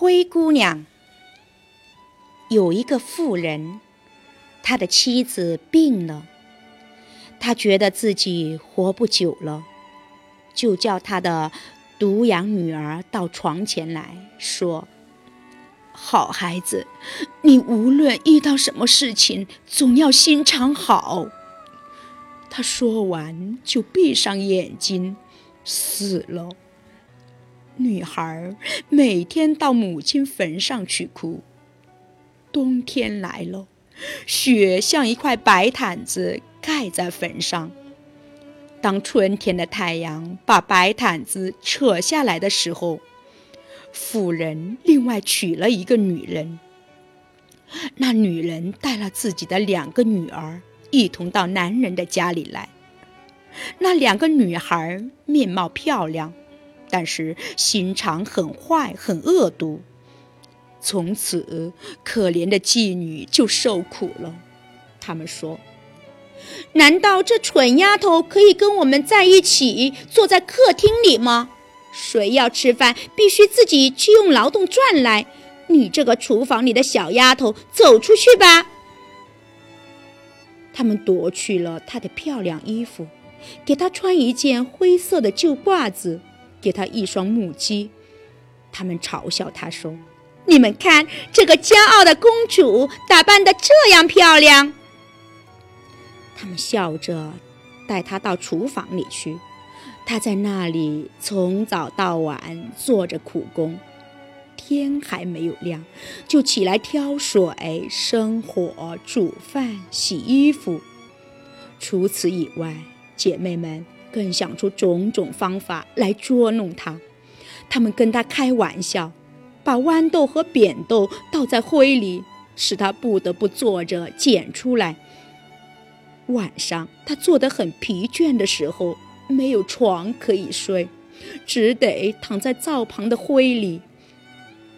灰姑娘。有一个妇人，他的妻子病了，他觉得自己活不久了，就叫他的独养女儿到床前来说：“好孩子，你无论遇到什么事情，总要心肠好。”他说完，就闭上眼睛，死了。女孩每天到母亲坟上去哭。冬天来了，雪像一块白毯子盖在坟上。当春天的太阳把白毯子扯下来的时候，妇人另外娶了一个女人。那女人带了自己的两个女儿一同到男人的家里来。那两个女孩面貌漂亮。但是心肠很坏，很恶毒。从此，可怜的妓女就受苦了。他们说：“难道这蠢丫头可以跟我们在一起，坐在客厅里吗？谁要吃饭，必须自己去用劳动赚来。你这个厨房里的小丫头，走出去吧！”他们夺去了她的漂亮衣服，给她穿一件灰色的旧褂子。给她一双木屐，他们嘲笑她说：“你们看，这个骄傲的公主打扮得这样漂亮。”他们笑着带她到厨房里去，她在那里从早到晚做着苦工，天还没有亮，就起来挑水、生火、煮饭、洗衣服。除此以外，姐妹们。更想出种种方法来捉弄他，他们跟他开玩笑，把豌豆和扁豆倒在灰里，使他不得不坐着捡出来。晚上他坐得很疲倦的时候，没有床可以睡，只得躺在灶旁的灰里，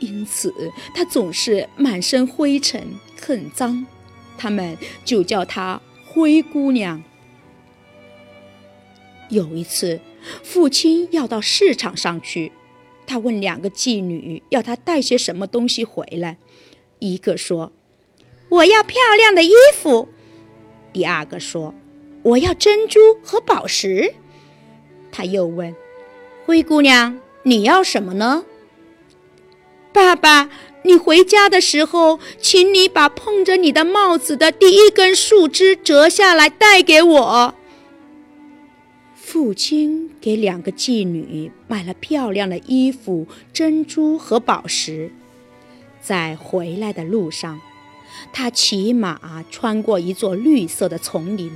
因此他总是满身灰尘，很脏。他们就叫她灰姑娘。有一次，父亲要到市场上去，他问两个妓女要他带些什么东西回来。一个说：“我要漂亮的衣服。”第二个说：“我要珍珠和宝石。”他又问：“灰姑娘，你要什么呢？”爸爸，你回家的时候，请你把碰着你的帽子的第一根树枝折下来带给我。父亲给两个妓女买了漂亮的衣服、珍珠和宝石。在回来的路上，他骑马穿过一座绿色的丛林，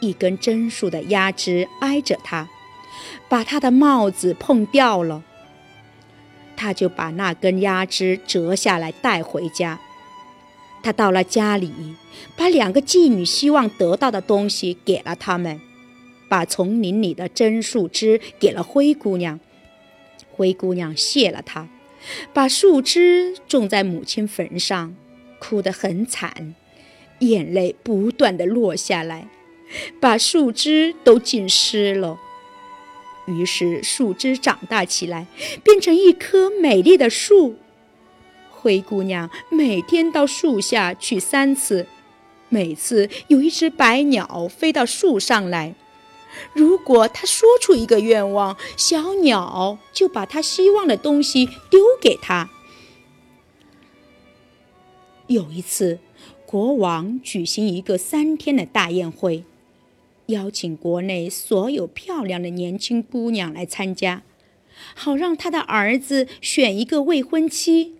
一根榛树的丫枝挨着他，把他的帽子碰掉了。他就把那根丫枝折下来带回家。他到了家里，把两个妓女希望得到的东西给了他们。把丛林里的榛树枝给了灰姑娘，灰姑娘谢了他，把树枝种在母亲坟上，哭得很惨，眼泪不断的落下来，把树枝都浸湿了。于是树枝长大起来，变成一棵美丽的树。灰姑娘每天到树下去三次，每次有一只白鸟飞到树上来。如果他说出一个愿望，小鸟就把他希望的东西丢给他。有一次，国王举行一个三天的大宴会，邀请国内所有漂亮的年轻姑娘来参加，好让他的儿子选一个未婚妻。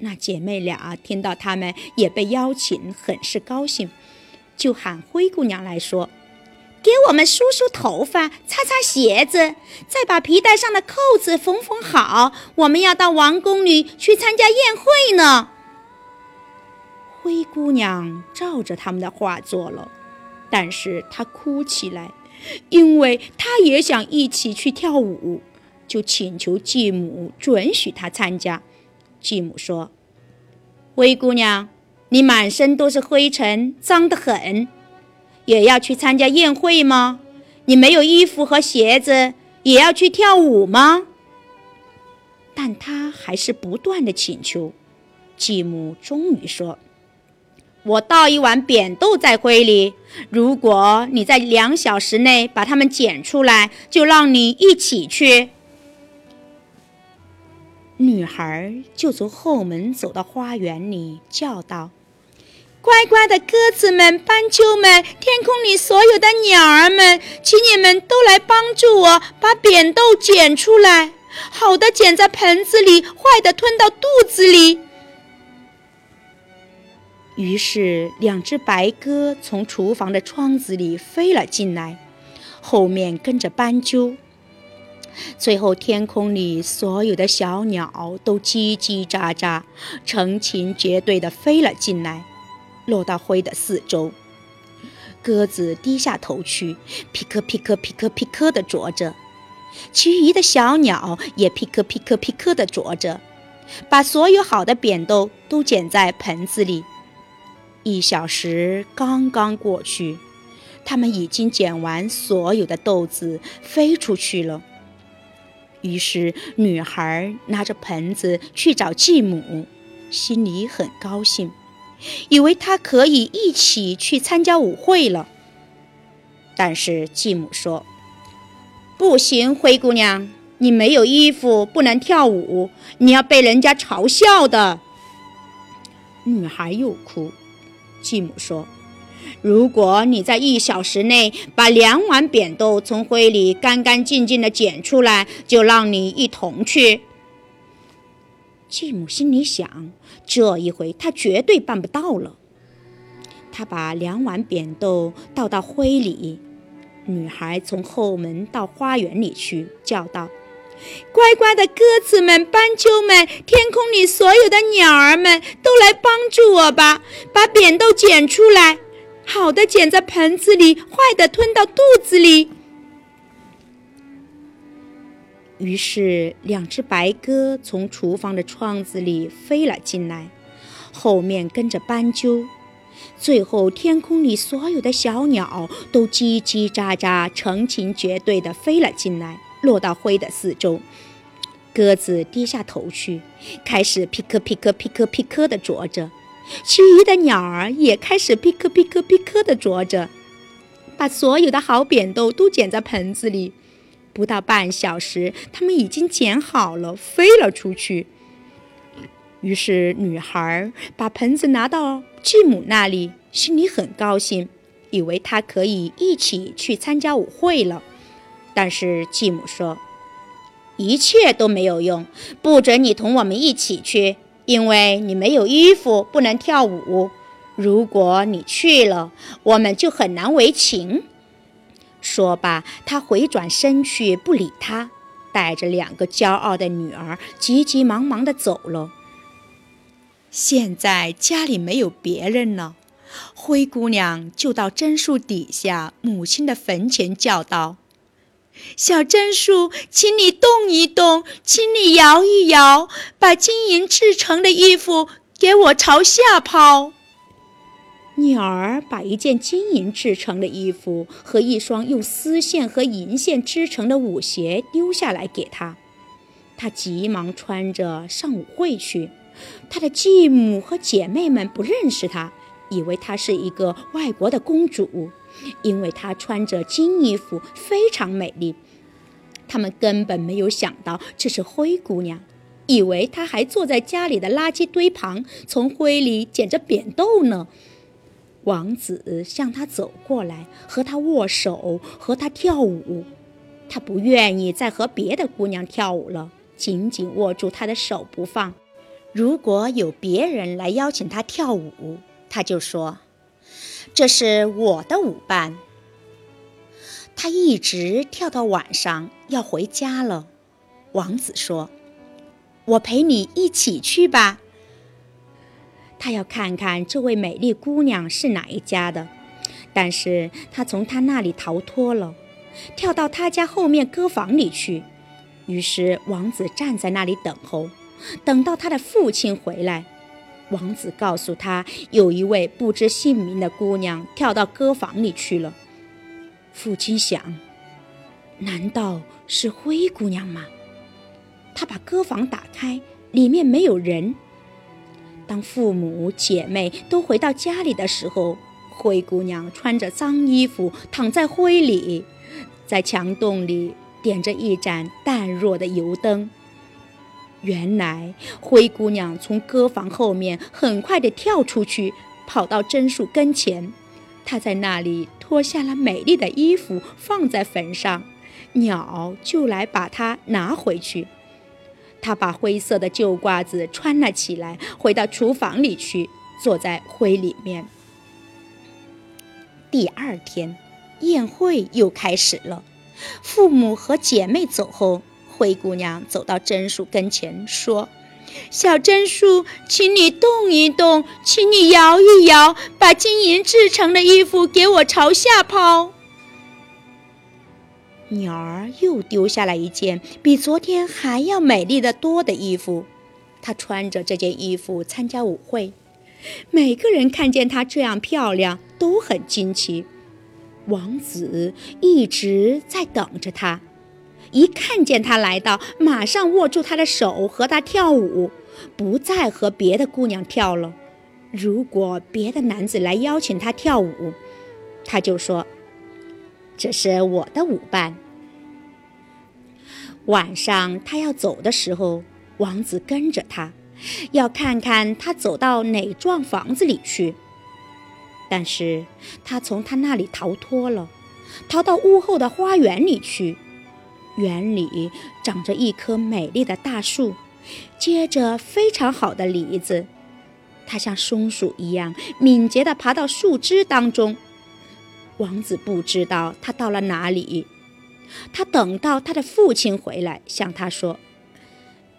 那姐妹俩听到他们也被邀请，很是高兴，就喊灰姑娘来说。给我们梳梳头发，擦擦鞋子，再把皮带上的扣子缝缝好。我们要到王宫里去参加宴会呢。灰姑娘照着他们的话做了，但是她哭起来，因为她也想一起去跳舞，就请求继母准许她参加。继母说：“灰姑娘，你满身都是灰尘，脏得很。”也要去参加宴会吗？你没有衣服和鞋子，也要去跳舞吗？但他还是不断的请求。继母终于说：“我倒一碗扁豆在灰里，如果你在两小时内把它们捡出来，就让你一起去。”女孩就从后门走到花园里，叫道：“乖乖的鸽子们、斑鸠们、天空里所有的鸟儿们，请你们都来帮助我把扁豆捡出来。好的捡在盆子里，坏的吞到肚子里。”于是，两只白鸽从厨房的窗子里飞了进来，后面跟着斑鸠。最后，天空里所有的小鸟都叽叽喳喳、成群结队地飞了进来，落到灰的四周。鸽子低下头去，皮克皮克皮克皮克地啄着；其余的小鸟也皮克皮克皮克地啄着，把所有好的扁豆都捡在盆子里。一小时刚刚过去，它们已经捡完所有的豆子，飞出去了。于是，女孩拿着盆子去找继母，心里很高兴，以为她可以一起去参加舞会了。但是继母说：“不行，灰姑娘，你没有衣服，不能跳舞，你要被人家嘲笑的。”女孩又哭。继母说。如果你在一小时内把两碗扁豆从灰里干干净净地捡出来，就让你一同去。继母心里想：这一回他绝对办不到了。他把两碗扁豆倒到灰里，女孩从后门到花园里去，叫道：“乖乖的鸽子们、斑鸠们，天空里所有的鸟儿们，都来帮助我吧，把扁豆捡出来。”好的捡在盆子里，坏的吞到肚子里。于是，两只白鸽从厨房的窗子里飞了进来，后面跟着斑鸠。最后，天空里所有的小鸟都叽叽喳喳、成群结队地飞了进来，落到灰的四周。鸽子低下头去，开始皮克皮克皮克皮克地啄着。其余的鸟儿也开始噼克噼克噼克地啄着，把所有的好扁豆都捡在盆子里。不到半小时，它们已经捡好了，飞了出去。于是，女孩把盆子拿到继母那里，心里很高兴，以为她可以一起去参加舞会了。但是继母说：“一切都没有用，不准你同我们一起去。”因为你没有衣服，不能跳舞。如果你去了，我们就很难为情。说罢，他回转身去，不理他，带着两个骄傲的女儿，急急忙忙地走了。现在家里没有别人了，灰姑娘就到榛树底下母亲的坟前叫道。小榛树，请你动一动，请你摇一摇，把金银制成的衣服给我朝下抛。鸟儿把一件金银制成的衣服和一双用丝线和银线织成的舞鞋丢下来给他，他急忙穿着上舞会去。他的继母和姐妹们不认识他，以为她是一个外国的公主。因为她穿着金衣服，非常美丽。他们根本没有想到这是灰姑娘，以为她还坐在家里的垃圾堆旁，从灰里捡着扁豆呢。王子向她走过来，和她握手，和她跳舞。他不愿意再和别的姑娘跳舞了，紧紧握住她的手不放。如果有别人来邀请他跳舞，他就说。这是我的舞伴。他一直跳到晚上，要回家了。王子说：“我陪你一起去吧。”他要看看这位美丽姑娘是哪一家的，但是他从她那里逃脱了，跳到她家后面歌房里去。于是王子站在那里等候，等到他的父亲回来。王子告诉他，有一位不知姓名的姑娘跳到歌房里去了。父亲想，难道是灰姑娘吗？他把歌房打开，里面没有人。当父母姐妹都回到家里的时候，灰姑娘穿着脏衣服躺在灰里，在墙洞里点着一盏淡弱的油灯。原来，灰姑娘从歌房后面很快地跳出去，跑到榛树跟前。她在那里脱下了美丽的衣服，放在坟上，鸟就来把它拿回去。她把灰色的旧褂子穿了起来，回到厨房里去，坐在灰里面。第二天，宴会又开始了。父母和姐妹走后。灰姑娘走到榛树跟前，说：“小榛树，请你动一动，请你摇一摇，把金银制成的衣服给我朝下抛。”鸟儿又丢下了一件比昨天还要美丽的多的衣服，她穿着这件衣服参加舞会。每个人看见她这样漂亮，都很惊奇。王子一直在等着她。一看见他来到，马上握住他的手，和他跳舞，不再和别的姑娘跳了。如果别的男子来邀请他跳舞，他就说：“这是我的舞伴。”晚上他要走的时候，王子跟着他，要看看他走到哪幢房子里去。但是他从他那里逃脱了，逃到屋后的花园里去。园里长着一棵美丽的大树，结着非常好的梨子。它像松鼠一样敏捷地爬到树枝当中。王子不知道他到了哪里。他等到他的父亲回来，向他说：“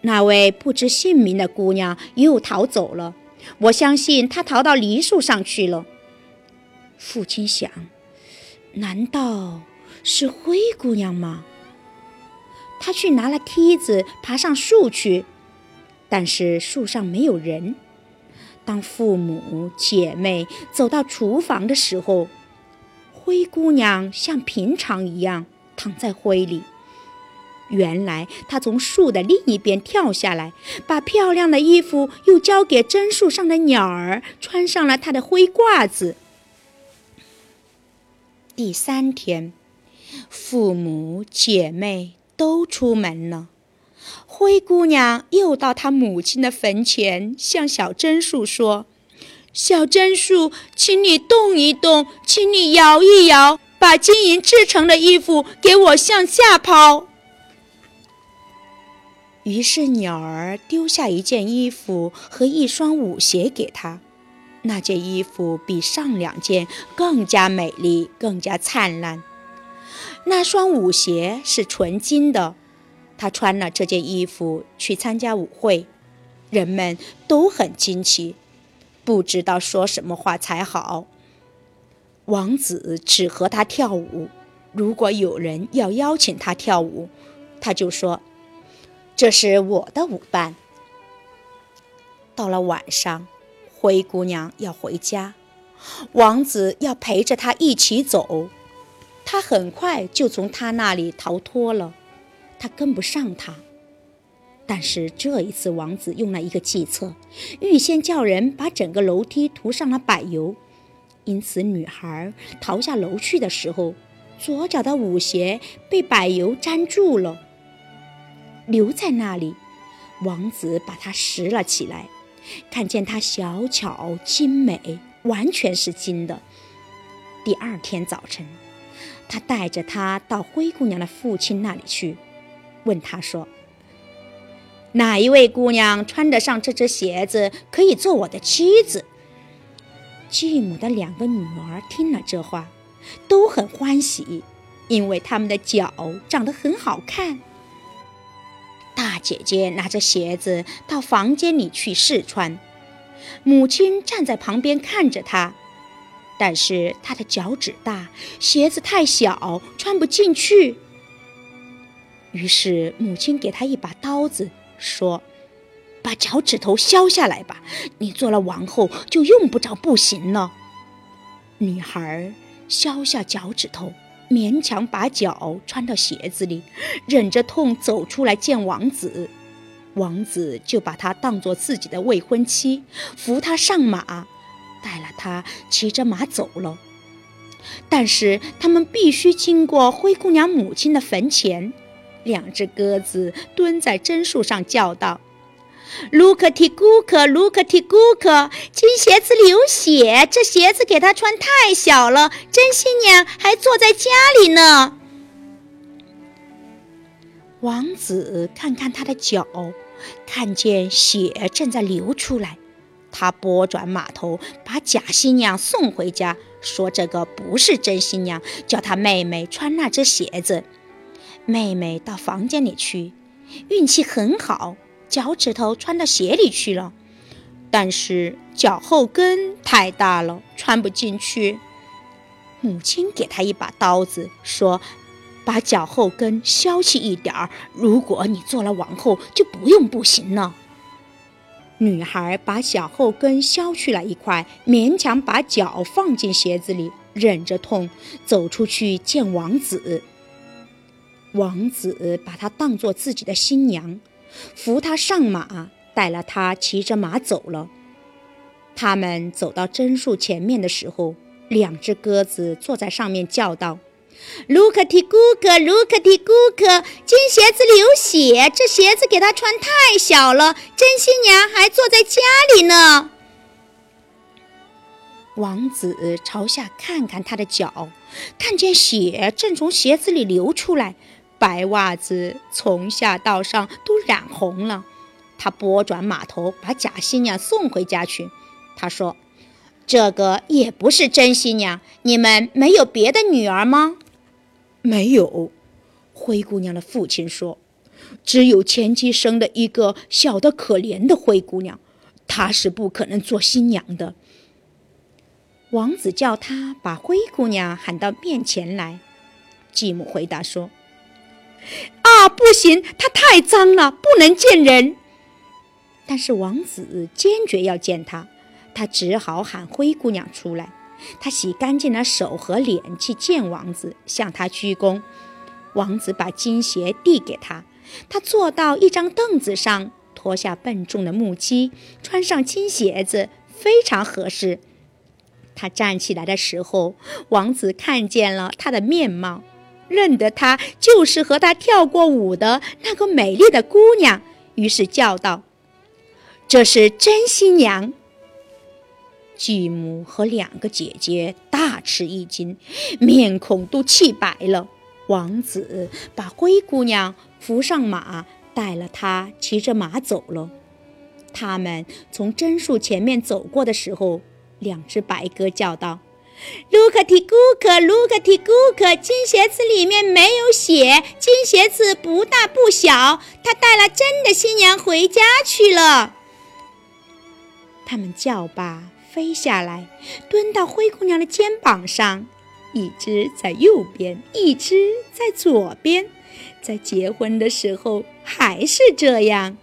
那位不知姓名的姑娘又逃走了。我相信她逃到梨树上去了。”父亲想：难道是灰姑娘吗？他去拿了梯子，爬上树去，但是树上没有人。当父母姐妹走到厨房的时候，灰姑娘像平常一样躺在灰里。原来她从树的另一边跳下来，把漂亮的衣服又交给榛树上的鸟儿，穿上了她的灰褂子。第三天，父母姐妹。都出门了，灰姑娘又到她母亲的坟前，向小榛树说：“小榛树，请你动一动，请你摇一摇，把金银制成的衣服给我向下抛。”于是鸟儿丢下一件衣服和一双舞鞋给他，那件衣服比上两件更加美丽，更加灿烂。那双舞鞋是纯金的，他穿了这件衣服去参加舞会，人们都很惊奇，不知道说什么话才好。王子只和他跳舞，如果有人要邀请他跳舞，他就说：“这是我的舞伴。”到了晚上，灰姑娘要回家，王子要陪着她一起走。他很快就从他那里逃脱了，他跟不上他。但是这一次，王子用了一个计策，预先叫人把整个楼梯涂上了柏油，因此女孩逃下楼去的时候，左脚的舞鞋被柏油粘住了，留在那里。王子把它拾了起来，看见它小巧精美，完全是金的。第二天早晨。他带着她到灰姑娘的父亲那里去，问他说：“哪一位姑娘穿得上这只鞋子，可以做我的妻子？”继母的两个女儿听了这话，都很欢喜，因为她们的脚长得很好看。大姐姐拿着鞋子到房间里去试穿，母亲站在旁边看着她。但是她的脚趾大，鞋子太小，穿不进去。于是母亲给她一把刀子，说：“把脚趾头削下来吧，你做了王后就用不着步行了。”女孩削下脚趾头，勉强把脚穿到鞋子里，忍着痛走出来见王子。王子就把她当做自己的未婚妻，扶她上马，带了她骑着马走了。但是他们必须经过灰姑娘母亲的坟前，两只鸽子蹲在榛树上叫道：“卢克提姑克，卢克提姑克，金鞋子流血，这鞋子给她穿太小了，真新娘还坐在家里呢。”王子看看他的脚，看见血正在流出来，他拨转马头，把假新娘送回家。说这个不是真新娘，叫她妹妹穿那只鞋子。妹妹到房间里去，运气很好，脚趾头穿到鞋里去了，但是脚后跟太大了，穿不进去。母亲给她一把刀子，说：“把脚后跟削去一点儿，如果你做了王后，就不用步行了。”女孩把脚后跟削去了一块，勉强把脚放进鞋子里，忍着痛走出去见王子。王子把她当做自己的新娘，扶她上马，带了她骑着马走了。他们走到榛树前面的时候，两只鸽子坐在上面叫道。卢克提姑克，卢克提姑克，金鞋子流血，这鞋子给她穿太小了，真新娘还坐在家里呢。王子朝下看看她的脚，看见血正从鞋子里流出来，白袜子从下到上都染红了。他拨转马头，把假新娘送回家去。他说：“这个也不是真新娘，你们没有别的女儿吗？”没有，灰姑娘的父亲说：“只有前妻生的一个小的可怜的灰姑娘，她是不可能做新娘的。”王子叫他把灰姑娘喊到面前来。继母回答说：“啊，不行，她太脏了，不能见人。”但是王子坚决要见她，他只好喊灰姑娘出来。他洗干净了手和脸去见王子，向他鞠躬。王子把金鞋递给他，他坐到一张凳子上，脱下笨重的木屐，穿上金鞋子，非常合适。他站起来的时候，王子看见了他的面貌，认得她就是和他跳过舞的那个美丽的姑娘，于是叫道：“这是真新娘。”继母和两个姐姐大吃一惊，面孔都气白了。王子把灰姑娘扶上马，带了她骑着马走了。他们从榛树前面走过的时候，两只白鸽叫道：“卢克提姑克，卢克提姑克，金鞋子里面没有血，金鞋子不大不小，他带了真的新娘回家去了。”他们叫罢。飞下来，蹲到灰姑娘的肩膀上，一只在右边，一只在左边。在结婚的时候还是这样。